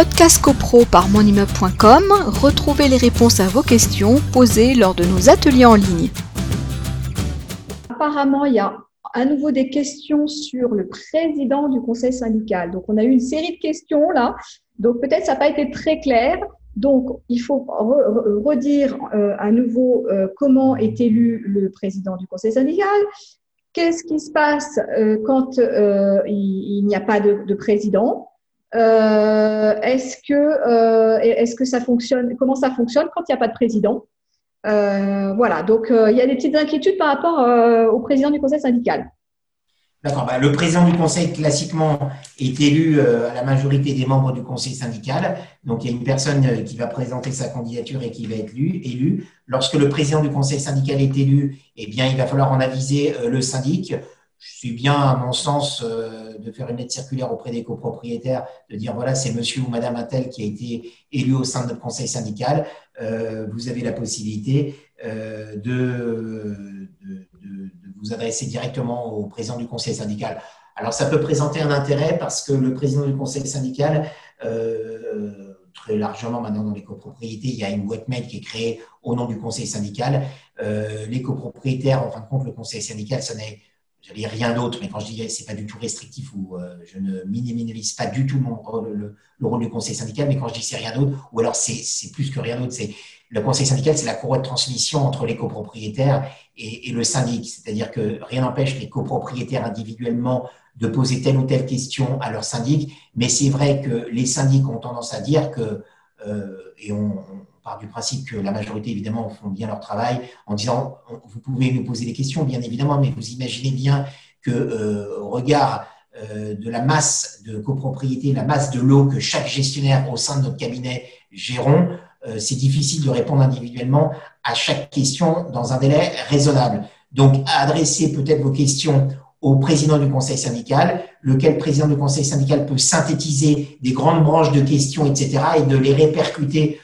Podcast CoPro par monimmeuble.com, retrouvez les réponses à vos questions posées lors de nos ateliers en ligne. Apparemment, il y a à nouveau des questions sur le président du conseil syndical. Donc, on a eu une série de questions là. Donc, peut-être ça n'a pas été très clair. Donc, il faut redire euh, à nouveau euh, comment est élu le président du conseil syndical. Qu'est-ce qui se passe euh, quand il, n'y a pas de, président? Ça fonctionne Comment ça fonctionne quand il n'y a pas de président? Voilà. Donc, il y a des petites inquiétudes par rapport au président du conseil syndical. D'accord. Bah, le président du conseil, classiquement, est élu euh, à la majorité des membres du conseil syndical. Donc, il y a une personne euh, qui va présenter sa candidature et qui va être élu. Lorsque le président du conseil syndical est élu, eh bien, il va falloir en aviser euh, le syndic. Je suis bien, à mon sens, de faire une lettre circulaire auprès des copropriétaires, de dire voilà, c'est monsieur ou madame Attel qui a été élu au sein de notre conseil syndical. vous avez la possibilité de vous adresser directement au président du conseil syndical. Alors, ça peut présenter un intérêt parce que le président du conseil syndical, euh, très largement maintenant dans les copropriétés, il y a une boîte mail qui est créée au nom du conseil syndical. Euh, les copropriétaires, en fin de compte, le conseil syndical, ça n'est j'allais rien d'autre, mais quand je dis c'est pas du tout restrictif ou euh, je ne minimalise pas du tout mon, le, le, rôle du conseil syndical, mais quand je dis c'est rien d'autre, ou alors c'est plus que rien d'autre, c'est le conseil syndical, c'est la courroie de transmission entre les copropriétaires et, le syndic. C'est-à-dire que rien n'empêche les copropriétaires individuellement de poser telle ou telle question à leur syndic, mais c'est vrai que les syndics ont tendance à dire que, euh, et on, part du principe que la majorité, évidemment, font bien leur travail en disant, vous pouvez nous poser des questions, bien évidemment, mais vous imaginez bien que, euh, au regard euh, de la masse de copropriété, la masse de l'eau que chaque gestionnaire au sein de notre cabinet gérons, euh, c'est difficile de répondre individuellement à chaque question dans un délai raisonnable. Donc, adressez peut-être vos questions au président du conseil syndical, lequel président du conseil syndical peut synthétiser des grandes branches de questions, etc., et de les répercuter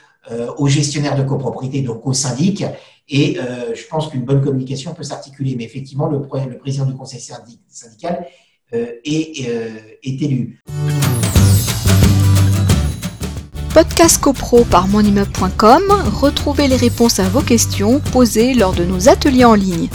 aux gestionnaires de copropriété, donc au syndic. Et euh, je pense qu'une bonne communication peut s'articuler. Mais effectivement, le, président du conseil syndical est, est élu. Podcast CoPro par monimmeuble.com, retrouvez les réponses à vos questions posées lors de nos ateliers en ligne.